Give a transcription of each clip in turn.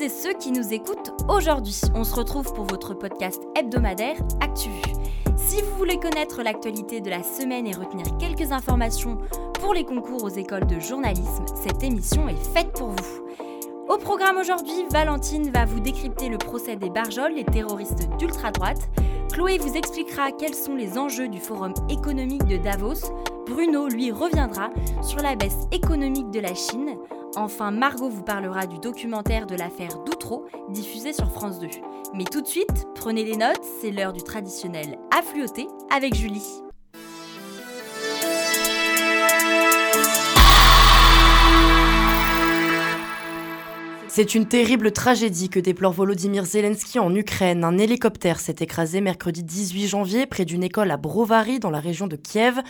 et ceux qui nous écoutent aujourd'hui. On se retrouve pour votre podcast hebdomadaire ActuVu. Si vous voulez connaître l'actualité de la semaine et retenir quelques informations pour les concours aux écoles de journalisme, cette émission est faite pour vous. Au programme aujourd'hui, Valentine va vous décrypter le procès des Barjols, les terroristes d'ultra-droite. Chloé vous expliquera quels sont les enjeux du Forum économique de Davos. Bruno, lui, reviendra sur la baisse économique de la Chine. Enfin, Margot vous parlera du documentaire de l'affaire Doutreau, diffusé sur France 2. Mais tout de suite, prenez des notes, c'est l'heure du traditionnel affluoté avec Julie. C'est une terrible tragédie que déplore Volodymyr Zelensky en Ukraine. Un hélicoptère s'est écrasé mercredi 18 janvier près d'une école à Brovary dans la région de Kiev.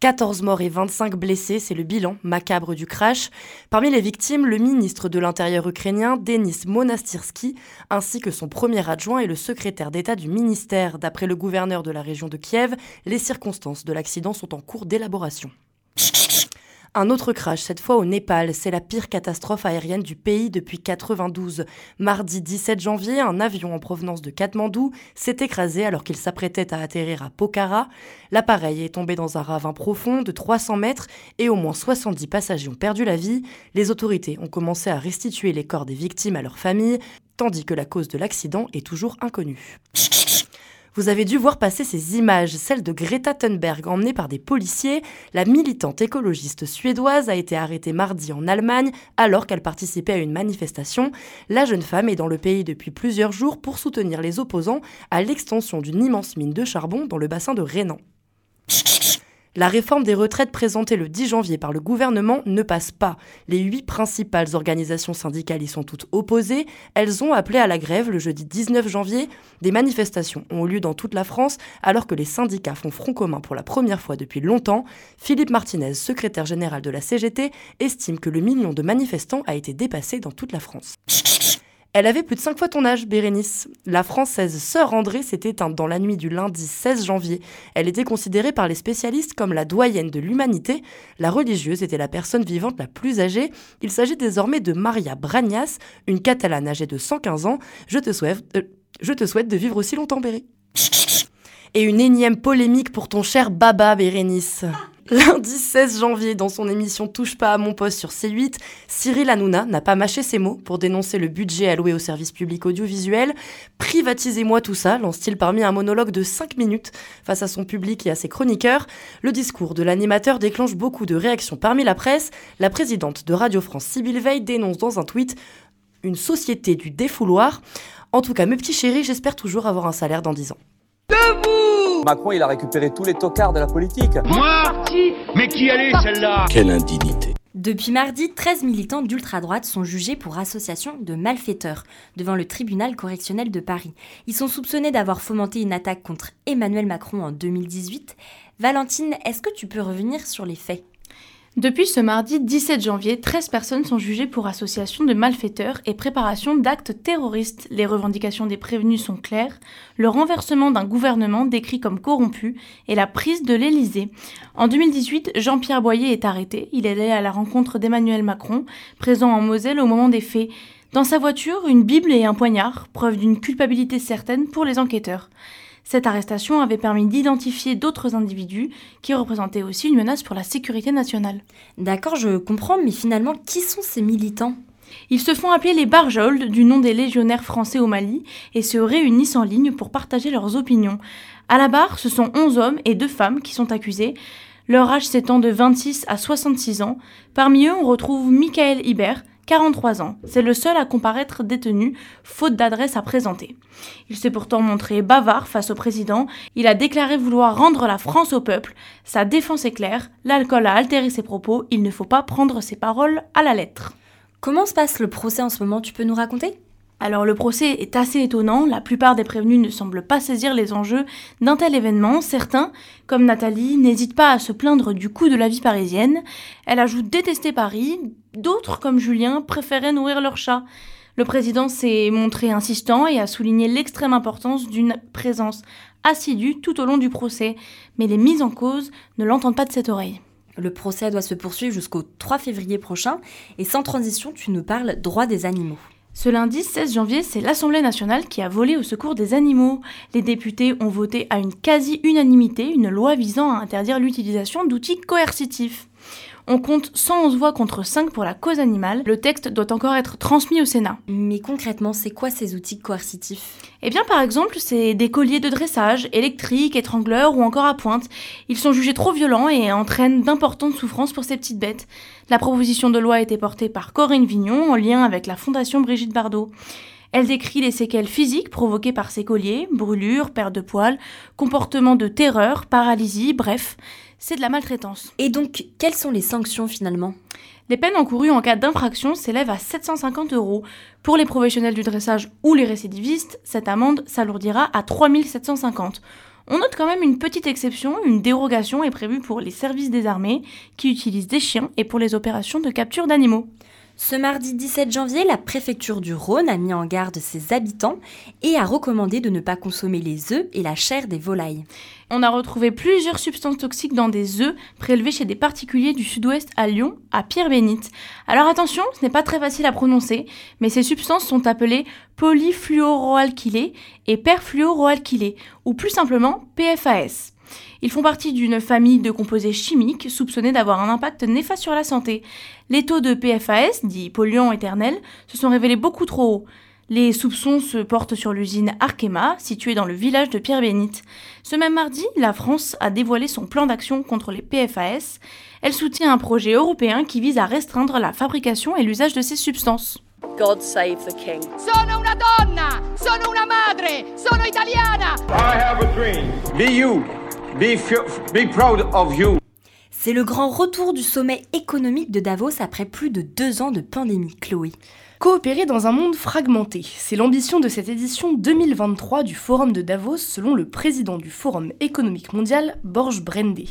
14 morts et 25 blessés, c'est le bilan macabre du crash. Parmi les victimes, le ministre de l'Intérieur ukrainien, Denis Monastyrsky, ainsi que son premier adjoint et le secrétaire d'État du ministère. D'après le gouverneur de la région de Kiev, les circonstances de l'accident sont en cours d'élaboration. Un autre crash, cette fois au Népal. C'est la pire catastrophe aérienne du pays depuis 92. Mardi 17 janvier, un avion en provenance de Katmandou s'est écrasé alors qu'il s'apprêtait à atterrir à Pokhara. L'appareil est tombé dans un ravin profond de 300 mètres et au moins 70 passagers ont perdu la vie. Les autorités ont commencé à restituer les corps des victimes à leurs familles, tandis que la cause de l'accident est toujours inconnue. Vous avez dû voir passer ces images, celles de Greta Thunberg emmenée par des policiers. La militante écologiste suédoise a été arrêtée mardi en Allemagne alors qu'elle participait à une manifestation. La jeune femme est dans le pays depuis plusieurs jours pour soutenir les opposants à l'extension d'une immense mine de charbon dans le bassin de Rhénan. La réforme des retraites présentée le 10 janvier par le gouvernement ne passe pas. Les huit principales organisations syndicales y sont toutes opposées. Elles ont appelé à la grève le jeudi 19 janvier. Des manifestations ont eu lieu dans toute la France alors que les syndicats font front commun pour la première fois depuis longtemps. Philippe Martinez, secrétaire général de la CGT, estime que le million de manifestants a été dépassé dans toute la France. Elle avait plus de 5 fois ton âge, Bérénice. La française Sœur André s'est éteinte dans la nuit du lundi 16 janvier. Elle était considérée par les spécialistes comme la doyenne de l'humanité. La religieuse était la personne vivante la plus âgée. Il s'agit désormais de Maria Bragnas, une catalane âgée de 115 ans. Je te souhaite, euh, je te souhaite de vivre aussi longtemps, Béré. Et une énième polémique pour ton cher Baba, Bérénice. Lundi 16 janvier, dans son émission Touche pas à mon poste sur C8, Cyril Hanouna n'a pas mâché ses mots pour dénoncer le budget alloué au service public audiovisuel. Privatisez-moi tout ça, lance-t-il parmi un monologue de 5 minutes face à son public et à ses chroniqueurs. Le discours de l'animateur déclenche beaucoup de réactions parmi la presse. La présidente de Radio France, Sybille Veil, dénonce dans un tweet une société du défouloir. En tout cas, mes petits chéris, j'espère toujours avoir un salaire dans 10 ans. Macron, il a récupéré tous les tocards de la politique. Moi Mais qui allait celle-là? Quelle indignité. Depuis mardi, 13 militants d'ultra-droite sont jugés pour association de malfaiteurs devant le tribunal correctionnel de Paris. Ils sont soupçonnés d'avoir fomenté une attaque contre Emmanuel Macron en 2018. Valentine, est-ce que tu peux revenir sur les faits? Depuis ce mardi 17 janvier, 13 personnes sont jugées pour association de malfaiteurs et préparation d'actes terroristes. Les revendications des prévenus sont claires, le renversement d'un gouvernement décrit comme corrompu et la prise de l'Élysée. En 2018, Jean-Pierre Boyer est arrêté. Il est allé à la rencontre d'Emmanuel Macron, présent en Moselle au moment des faits. Dans sa voiture, une Bible et un poignard, preuve d'une culpabilité certaine pour les enquêteurs. Cette arrestation avait permis d'identifier d'autres individus qui représentaient aussi une menace pour la sécurité nationale. D'accord, je comprends, mais finalement, qui sont ces militants? Ils se font appeler les Barjolds du nom des légionnaires français au Mali et se réunissent en ligne pour partager leurs opinions. À la barre, ce sont 11 hommes et 2 femmes qui sont accusés. Leur âge s'étend de 26 à 66 ans. Parmi eux, on retrouve Michael Hibert, 43 ans. C'est le seul à comparaître détenu, faute d'adresse à présenter. Il s'est pourtant montré bavard face au président. Il a déclaré vouloir rendre la France au peuple. Sa défense est claire. L'alcool a altéré ses propos. Il ne faut pas prendre ses paroles à la lettre. Comment se passe le procès en ce moment? Tu peux nous raconter? Alors le procès est assez étonnant, la plupart des prévenus ne semblent pas saisir les enjeux d'un tel événement. Certains, comme Nathalie, n'hésitent pas à se plaindre du coût de la vie parisienne. Elle ajoute détester Paris, d'autres, comme Julien, préféraient nourrir leur chat. Le président s'est montré insistant et a souligné l'extrême importance d'une présence assidue tout au long du procès, mais les mises en cause ne l'entendent pas de cette oreille. Le procès doit se poursuivre jusqu'au 3 février prochain et sans transition, tu nous parles droit des animaux. Ce lundi 16 janvier, c'est l'Assemblée nationale qui a volé au secours des animaux. Les députés ont voté à une quasi-unanimité une loi visant à interdire l'utilisation d'outils coercitifs. On compte 111 voix contre 5 pour la cause animale. Le texte doit encore être transmis au Sénat. Mais concrètement, c'est quoi ces outils coercitifs? Eh bien, par exemple, c'est des colliers de dressage, électriques, étrangleurs ou encore à pointe. Ils sont jugés trop violents et entraînent d'importantes souffrances pour ces petites bêtes. La proposition de loi a été portée par Corinne Vignon en lien avec la Fondation Brigitte Bardot. Elle décrit les séquelles physiques provoquées par ces colliers, brûlures, perte de poils, comportements de terreur, paralysie, bref, c'est de la maltraitance. Et donc, quelles sont les sanctions finalement? Les peines encourues en cas d'infraction s'élèvent à 750 euros. Pour les professionnels du dressage ou les récidivistes, cette amende s'alourdira à 3750. On note quand même une petite exception, une dérogation est prévue pour les services des armées qui utilisent des chiens et pour les opérations de capture d'animaux. Ce mardi 17 janvier, la préfecture du Rhône a mis en garde ses habitants et a recommandé de ne pas consommer les œufs et la chair des volailles. On a retrouvé plusieurs substances toxiques dans des œufs prélevés chez des particuliers du sud-ouest à Lyon, à Pierre-Bénite. Alors attention, ce n'est pas très facile à prononcer, mais ces substances sont appelées polyfluoroalkylées et perfluoroalkylées, ou plus simplement PFAS. Ils font partie d'une famille de composés chimiques soupçonnés d'avoir un impact néfaste sur la santé. Les taux de PFAS, dits polluants éternels, se sont révélés beaucoup trop hauts. Les soupçons se portent sur l'usine Arkema, située dans le village de Pierre-Bénite. Ce même mardi, la France a dévoilé son plan d'action contre les PFAS. Elle soutient un projet européen qui vise à restreindre la fabrication et l'usage de ces substances. God save the king. Sono una donna, sono una madre, sono italiana. I have a dream. Be you. Be, be proud of you. C'est le grand retour du sommet économique de Davos après plus de deux ans de pandémie, Chloé. Coopérer dans un monde fragmenté, c'est l'ambition de cette édition 2023 du Forum de Davos selon le président du Forum économique mondial, Borge Brendé.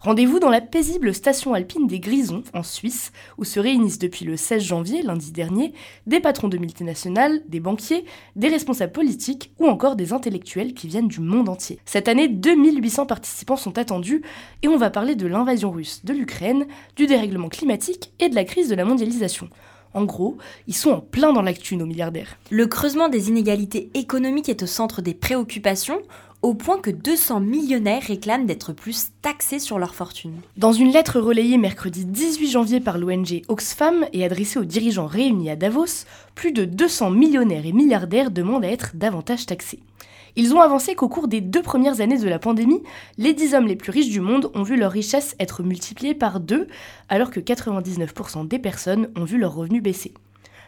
Rendez-vous dans la paisible station alpine des Grisons, en Suisse, où se réunissent depuis le 16 janvier, lundi dernier, des patrons de multinationales, des banquiers, des responsables politiques ou encore des intellectuels qui viennent du monde entier. Cette année, 2800 participants sont attendus et on va parler de l'invasion russe de l'Ukraine, du dérèglement climatique et de la crise de la mondialisation. En gros, ils sont en plein dans l'actu, nos milliardaires. Le creusement des inégalités économiques est au centre des préoccupations, au point que 200 millionnaires réclament d'être plus taxés sur leur fortune. Dans une lettre relayée mercredi 18 janvier par l'ONG Oxfam et adressée aux dirigeants réunis à Davos, plus de 200 millionnaires et milliardaires demandent à être davantage taxés. Ils ont avancé qu'au cours des deux premières années de la pandémie, les 10 hommes les plus riches du monde ont vu leur richesse être multipliée par deux, alors que 99% des personnes ont vu leurs revenus baisser.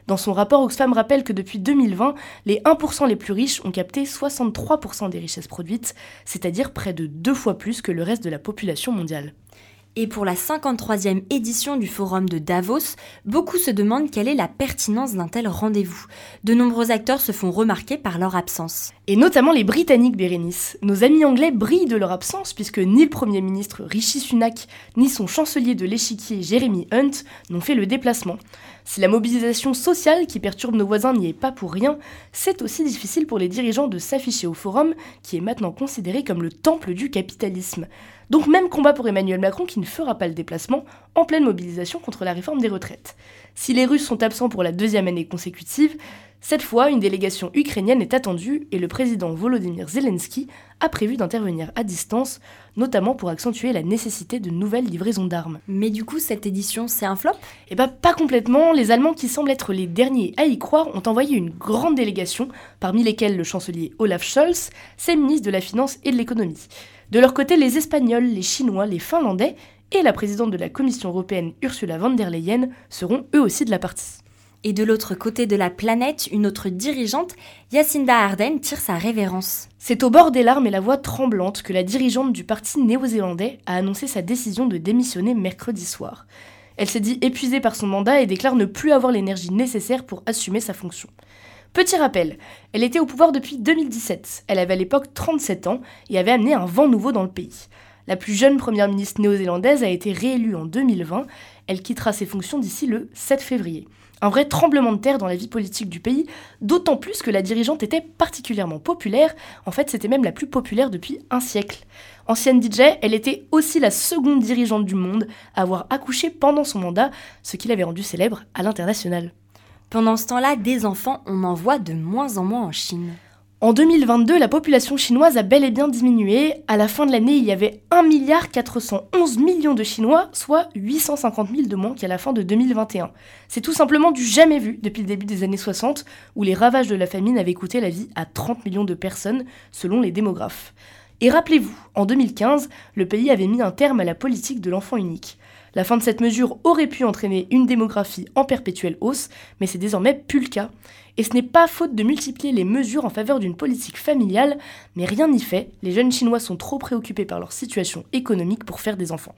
Dans son rapport, Oxfam rappelle que depuis 2020, les 1% les plus riches ont capté 63% des richesses produites, c'est-à-dire près de deux fois plus que le reste de la population mondiale. Et pour la 53e édition du Forum de Davos, beaucoup se demandent quelle est la pertinence d'un tel rendez-vous. De nombreux acteurs se font remarquer par leur absence. Et notamment les Britanniques, Bérénice. Nos amis anglais brillent de leur absence puisque ni le Premier ministre Rishi Sunak, ni son chancelier de l'échiquier Jeremy Hunt n'ont fait le déplacement. Si la mobilisation sociale qui perturbe nos voisins n'y est pas pour rien, c'est aussi difficile pour les dirigeants de s'afficher au forum, qui est maintenant considéré comme le temple du capitalisme. Donc même combat pour Emmanuel Macron qui ne fera pas le déplacement en pleine mobilisation contre la réforme des retraites. Si les Russes sont absents pour la deuxième année consécutive, cette fois, une délégation ukrainienne est attendue et le président Volodymyr Zelensky a prévu d'intervenir à distance, notamment pour accentuer la nécessité de nouvelles livraisons d'armes. Mais du coup, cette édition, c'est un flop? Eh bah pas complètement, les Allemands qui semblent être les derniers à y croire ont envoyé une grande délégation, parmi lesquels le chancelier Olaf Scholz, ses ministres de la Finance et de l'Économie. De leur côté, les Espagnols, les Chinois, les Finlandais et la présidente de la Commission européenne Ursula von der Leyen seront eux aussi de la partie. Et de l'autre côté de la planète, une autre dirigeante, Jacinda Ardern, tire sa révérence. C'est au bord des larmes et la voix tremblante que la dirigeante du parti néo-zélandais a annoncé sa décision de démissionner mercredi soir. Elle s'est dit épuisée par son mandat et déclare ne plus avoir l'énergie nécessaire pour assumer sa fonction. Petit rappel, elle était au pouvoir depuis 2017. Elle avait à l'époque 37 ans et avait amené un vent nouveau dans le pays. La plus jeune première ministre néo-zélandaise a été réélue en 2020. Elle quittera ses fonctions d'ici le 7 février. Un vrai tremblement de terre dans la vie politique du pays, d'autant plus que la dirigeante était particulièrement populaire, en fait c'était même la plus populaire depuis un siècle. Ancienne DJ, elle était aussi la seconde dirigeante du monde à avoir accouché pendant son mandat, ce qui l'avait rendue célèbre à l'international. Pendant ce temps-là, des enfants, on en voit de moins en moins en Chine. En 2022, la population chinoise a bel et bien diminué. À la fin de l'année, il y avait 1 milliard 411 millions de Chinois, soit 850 000 de moins qu'à la fin de 2021. C'est tout simplement du jamais vu depuis le début des années 60, où les ravages de la famine avaient coûté la vie à 30 millions de personnes, selon les démographes. Et rappelez-vous, en 2015, le pays avait mis un terme à la politique de l'enfant unique. La fin de cette mesure aurait pu entraîner une démographie en perpétuelle hausse, mais c'est désormais plus le cas. Et ce n'est pas faute de multiplier les mesures en faveur d'une politique familiale, mais rien n'y fait, les jeunes Chinois sont trop préoccupés par leur situation économique pour faire des enfants.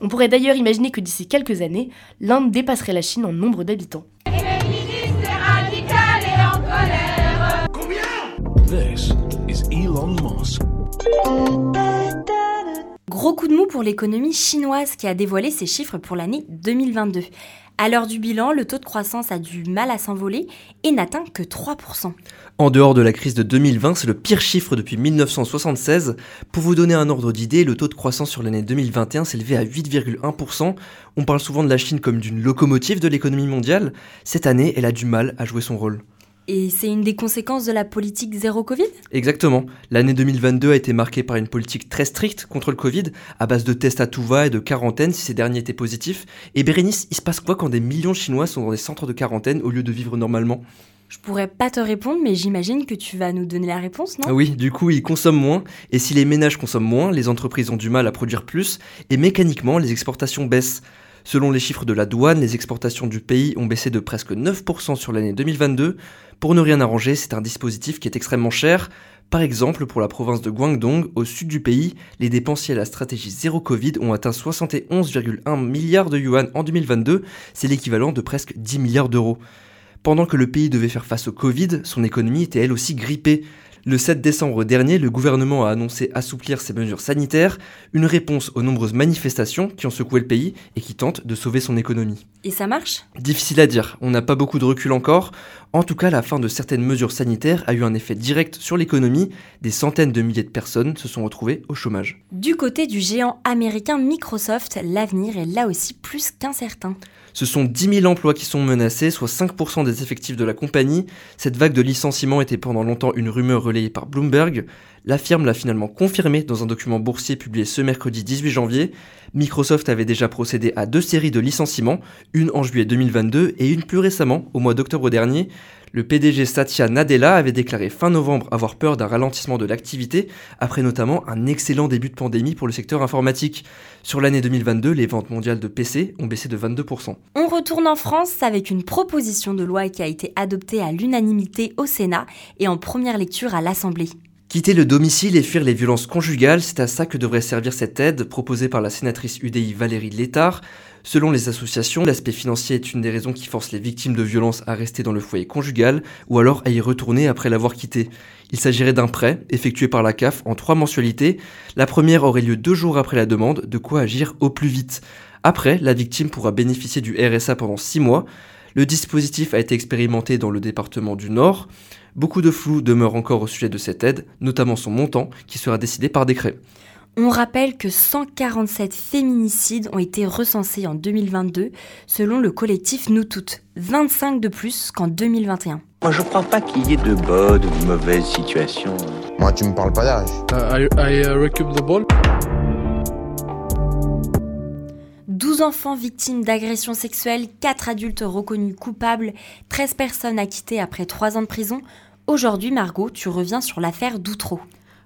On pourrait d'ailleurs imaginer que d'ici quelques années, l'Inde dépasserait la Chine en nombre d'habitants. Gros coup de mou pour l'économie chinoise qui a dévoilé ses chiffres pour l'année 2022. À l'heure du bilan, le taux de croissance a du mal à s'envoler et n'atteint que 3%. En dehors de la crise de 2020, c'est le pire chiffre depuis 1976. Pour vous donner un ordre d'idée, le taux de croissance sur l'année 2021 s'élevait à 8,1%. On parle souvent de la Chine comme d'une locomotive de l'économie mondiale. Cette année, elle a du mal à jouer son rôle. Et c'est une des conséquences de la politique zéro Covid? Exactement. L'année 2022 a été marquée par une politique très stricte contre le Covid, à base de tests à tout va et de quarantaine si ces derniers étaient positifs. Et Bérénice, il se passe quoi quand des millions de Chinois sont dans des centres de quarantaine au lieu de vivre normalement? Je pourrais pas te répondre, mais j'imagine que tu vas nous donner la réponse, non? Oui, du coup, ils consomment moins, et si les ménages consomment moins, les entreprises ont du mal à produire plus, et mécaniquement, les exportations baissent. Selon les chiffres de la douane, les exportations du pays ont baissé de presque 9% sur l'année 2022. Pour ne rien arranger, c'est un dispositif qui est extrêmement cher. Par exemple, pour la province de Guangdong, au sud du pays, les dépenses liées à la stratégie zéro Covid ont atteint 71,1 milliards de yuan en 2022, c'est l'équivalent de presque 10 milliards d'euros. Pendant que le pays devait faire face au Covid, son économie était elle aussi grippée. Le 7 décembre dernier, le gouvernement a annoncé assouplir ses mesures sanitaires, une réponse aux nombreuses manifestations qui ont secoué le pays et qui tentent de sauver son économie. Et ça marche? Difficile à dire, on n'a pas beaucoup de recul encore. En tout cas, la fin de certaines mesures sanitaires a eu un effet direct sur l'économie. Des centaines de milliers de personnes se sont retrouvées au chômage. Du côté du géant américain Microsoft, l'avenir est là aussi plus qu'incertain. Ce sont 10 000 emplois qui sont menacés, soit 5% des effectifs de la compagnie. Cette vague de licenciements était pendant longtemps une rumeur relayée par Bloomberg. La firme l'a finalement confirmé dans un document boursier publié ce mercredi 18 janvier. Microsoft avait déjà procédé à deux séries de licenciements, une en juillet 2022 et une plus récemment, au mois d'octobre dernier. Le PDG Satya Nadella avait déclaré fin novembre avoir peur d'un ralentissement de l'activité, après notamment un excellent début de pandémie pour le secteur informatique. Sur l'année 2022, les ventes mondiales de PC ont baissé de 22%. On retourne en France avec une proposition de loi qui a été adoptée à l'unanimité au Sénat et en première lecture à l'Assemblée. Quitter le domicile et fuir les violences conjugales, c'est à ça que devrait servir cette aide proposée par la sénatrice UDI Valérie Létard. Selon les associations, l'aspect financier est une des raisons qui force les victimes de violences à rester dans le foyer conjugal ou alors à y retourner après l'avoir quitté. Il s'agirait d'un prêt effectué par la CAF en trois mensualités. La première aurait lieu deux jours après la demande, de quoi agir au plus vite. Après, la victime pourra bénéficier du RSA pendant six mois. Le dispositif a été expérimenté dans le département du Nord. Beaucoup de flou demeure encore au sujet de cette aide, notamment son montant, qui sera décidé par décret. On rappelle que 147 féminicides ont été recensés en 2022 selon le collectif Nous Toutes, 25 de plus qu'en 2021. Moi je crois pas qu'il y ait de bonnes ou de mauvaises situations. Moi tu me parles pas d'âge. Uh, I, I uh, the ball. 12 enfants victimes d'agressions sexuelles, 4 adultes reconnus coupables, 13 personnes acquittées après 3 ans de prison. Aujourd'hui, Margot, tu reviens sur l'affaire d'Outreau.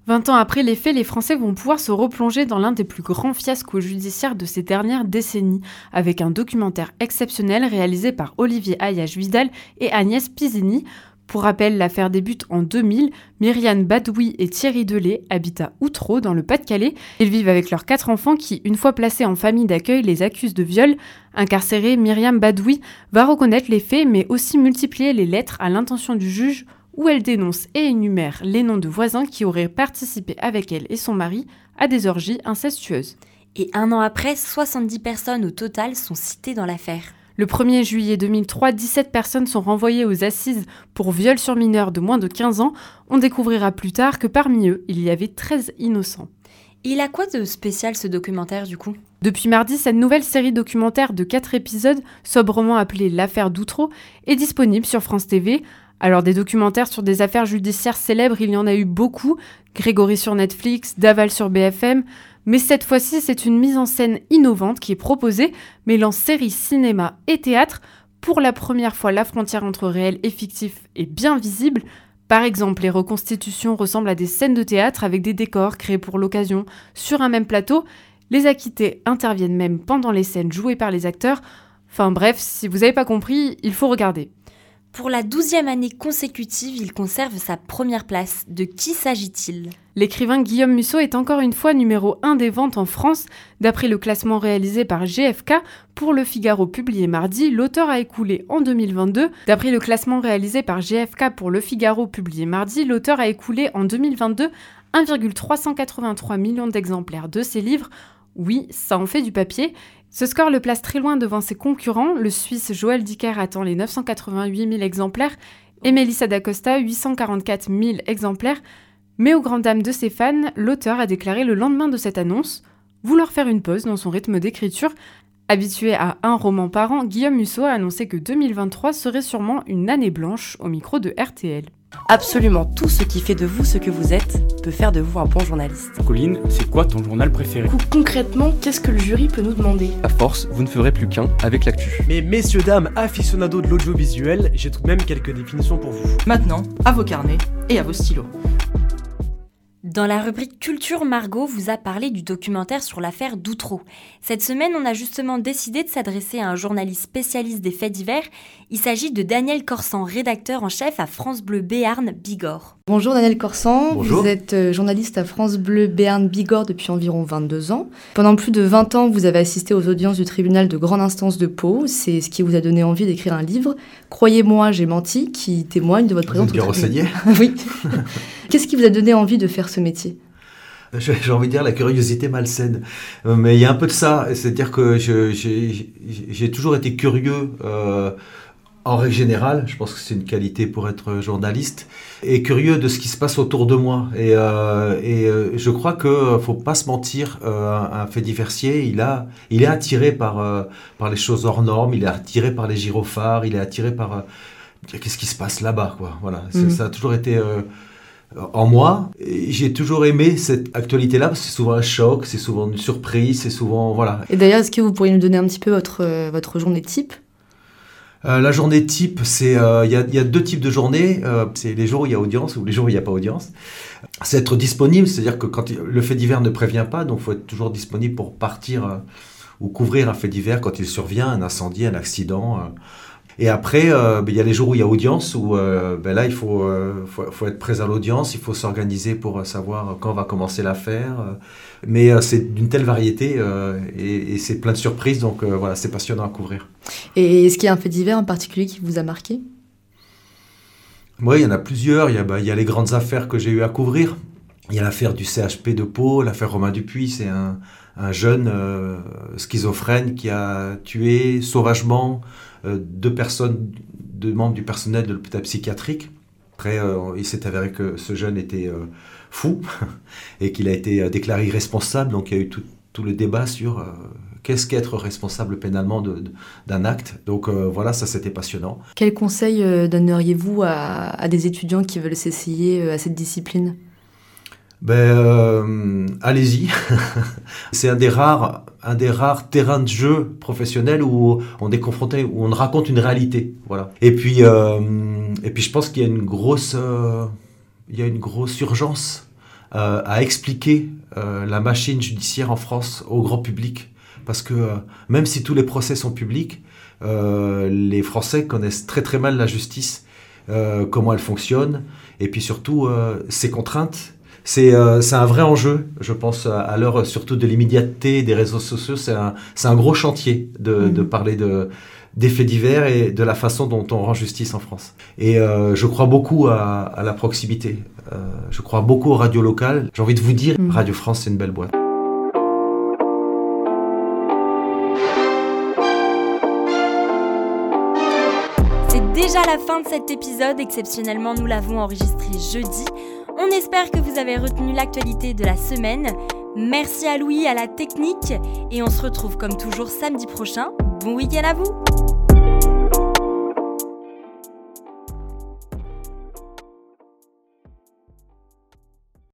20 ans après les faits, les Français vont pouvoir se replonger dans l'un des plus grands fiascos judiciaires de ces dernières décennies, avec un documentaire exceptionnel réalisé par Olivier Ayache-Vidal et Agnès Pisini. Pour rappel, l'affaire débute en 2000. Myriam Badoui et Thierry Delay habitent à Outreau, dans le Pas-de-Calais. Ils vivent avec leurs quatre enfants qui, une fois placés en famille d'accueil, les accusent de viol. Incarcérée, Myriam Badoui va reconnaître les faits, mais aussi multiplier les lettres à l'intention du juge où elle dénonce et énumère les noms de voisins qui auraient participé avec elle et son mari à des orgies incestueuses. Et un an après, 70 personnes au total sont citées dans l'affaire. Le 1er juillet 2003, 17 personnes sont renvoyées aux assises pour viol sur mineurs de moins de 15 ans. On découvrira plus tard que parmi eux, il y avait 13 innocents. Il a quoi de spécial ce documentaire du coup? Depuis mardi, cette nouvelle série documentaire de 4 épisodes, sobrement appelée L'affaire d'Outreau, est disponible sur France TV. Alors des documentaires sur des affaires judiciaires célèbres, il y en a eu beaucoup, Grégory sur Netflix, Daval sur BFM, mais cette fois-ci c'est une mise en scène innovante qui est proposée, mêlant série, cinéma et théâtre. Pour la première fois, la frontière entre réel et fictif est bien visible, par exemple, les reconstitutions ressemblent à des scènes de théâtre avec des décors créés pour l'occasion sur un même plateau. Les acquittés interviennent même pendant les scènes jouées par les acteurs. Enfin bref, si vous n'avez pas compris, il faut regarder. Pour la douzième année consécutive, il conserve sa première place. De qui s'agit-il? L'écrivain Guillaume Musso est encore une fois numéro 1 des ventes en France. D'après le classement réalisé par GFK, pour Le Figaro publié mardi, l'auteur a écoulé en 2022. D'après le classement réalisé par GFK pour Le Figaro publié mardi, l'auteur a écoulé en 2022 1,383 millions d'exemplaires de ses livres. Oui, ça en fait du papier. Ce score le place très loin devant ses concurrents. Le Suisse Joël Dicker attend les 988 000 exemplaires et Melissa d'Acosta 844 000 exemplaires. Mais aux grandes dames de ses fans, l'auteur a déclaré le lendemain de cette annonce vouloir faire une pause dans son rythme d'écriture. Habitué à un roman par an, Guillaume Musso a annoncé que 2023 serait sûrement une année blanche au micro de RTL. Absolument tout ce qui fait de vous ce que vous êtes peut faire de vous un bon journaliste. Colline, c'est quoi ton journal préféré? Concrètement, qu'est-ce que le jury peut nous demander? À force, vous ne ferez plus qu'un avec l'actu. Mais messieurs, dames, aficionados de l'audiovisuel, j'ai tout de même quelques définitions pour vous. Maintenant, à vos carnets et à vos stylos. Dans la rubrique Culture, Margot vous a parlé du documentaire sur l'affaire d'Outreau. Cette semaine, on a justement décidé de s'adresser à un journaliste spécialiste des faits divers. Il s'agit de Daniel Corsan, rédacteur en chef à France Bleu Béarn Bigorre. Bonjour Daniel Corsan, Bonjour. vous êtes euh, journaliste à France Bleu Béarn Bigorre depuis environ 22 ans. Pendant plus de 20 ans, vous avez assisté aux audiences du tribunal de grande instance de Pau. C'est ce qui vous a donné envie d'écrire un livre, Croyez-moi, j'ai menti, qui témoigne de votre présence Vous êtes bien au oui. Qu'est-ce qui vous a donné envie de faire ce métier J'ai j'ai envie de dire la curiosité malsaine. Euh, Mais il y a un peu de ça. C'est-à-dire que j'ai toujours été curieux euh, en règle générale. Je pense que c'est une qualité pour être journaliste. Et curieux de ce qui se passe autour de moi. Et, euh, et euh, je crois qu'il ne faut pas se mentir. euh, un, fait diversier, il, a, il est attiré par, euh, par les choses hors normes. Il est attiré par les gyrophares. Il est attiré par... euh, Qu'est-ce qui se passe là-bas quoi Voilà. Mhm. Ça a toujours été... euh, en moi. J'ai toujours aimé cette actualité-là parce que c'est souvent un choc, c'est souvent une surprise, c'est souvent voilà. Et d'ailleurs, est-ce que vous pourriez nous donner un petit peu votre, euh, votre journée type? Euh, la journée type, c'est euh, il y, y a deux types de journées. Euh, c'est les jours où il y a audience ou les jours où il n'y a pas audience. C'est être disponible, c'est-à-dire que quand le fait divers ne prévient pas, donc faut être toujours disponible pour partir ou couvrir un fait divers quand il survient, un incendie, un accident. Et après, euh, ben, il y a les jours où il y a audience, où euh, ben là, il faut, euh, faut, faut être présent à l'audience, il faut s'organiser pour savoir quand va commencer l'affaire. Mais c'est d'une telle variété et, et c'est plein de surprises, donc voilà, c'est passionnant à couvrir. Et est-ce qu'il y a un fait divers en particulier qui vous a marqué? Oui, il y en a plusieurs. Il y a, bah, il y a les grandes affaires que j'ai eu à couvrir. Il y a l'affaire du CHP de Pau, l'affaire Romain Dupuis. C'est un, un jeune schizophrène qui a tué sauvagement euh, deux personnes, deux membres du personnel de l'hôpital psychiatrique. Après, euh, il s'est avéré que ce jeune était euh, fou et qu'il a été déclaré irresponsable. Donc il y a eu tout, le débat sur qu'est-ce qu'être responsable pénalement de- de- d'un acte. Donc voilà, ça c'était passionnant. Quel conseil euh, donneriez-vous à, des étudiants qui veulent s'essayer à cette discipline? Ben, euh, allez-y. c'est un des rares, un des rares terrains de jeu professionnels où on est confronté, où on raconte une réalité. Voilà. Et puis, euh, et puis, je pense qu'il y a une grosse, euh, il y a une grosse urgence euh, à expliquer euh, la machine judiciaire en France au grand public, parce que euh, même si tous les procès sont publics, les Français connaissent très très mal la justice, comment elle fonctionne, et puis surtout ses contraintes. C'est euh, c'est un vrai enjeu, je pense, à, à l'heure surtout de l'immédiateté des réseaux sociaux. C'est un, c'est un gros chantier de, de parler de, des faits divers et de la façon dont on rend justice en France. Et euh, je crois beaucoup à, à la proximité. Euh, je crois beaucoup aux radios locales. J'ai envie de vous dire, Radio France, c'est une belle boîte. C'est déjà la fin de cet épisode. Exceptionnellement, nous l'avons enregistré jeudi. On espère que vous avez retenu l'actualité de la semaine. Merci à Louis à la technique et on se retrouve comme toujours samedi prochain. Bon week-end à vous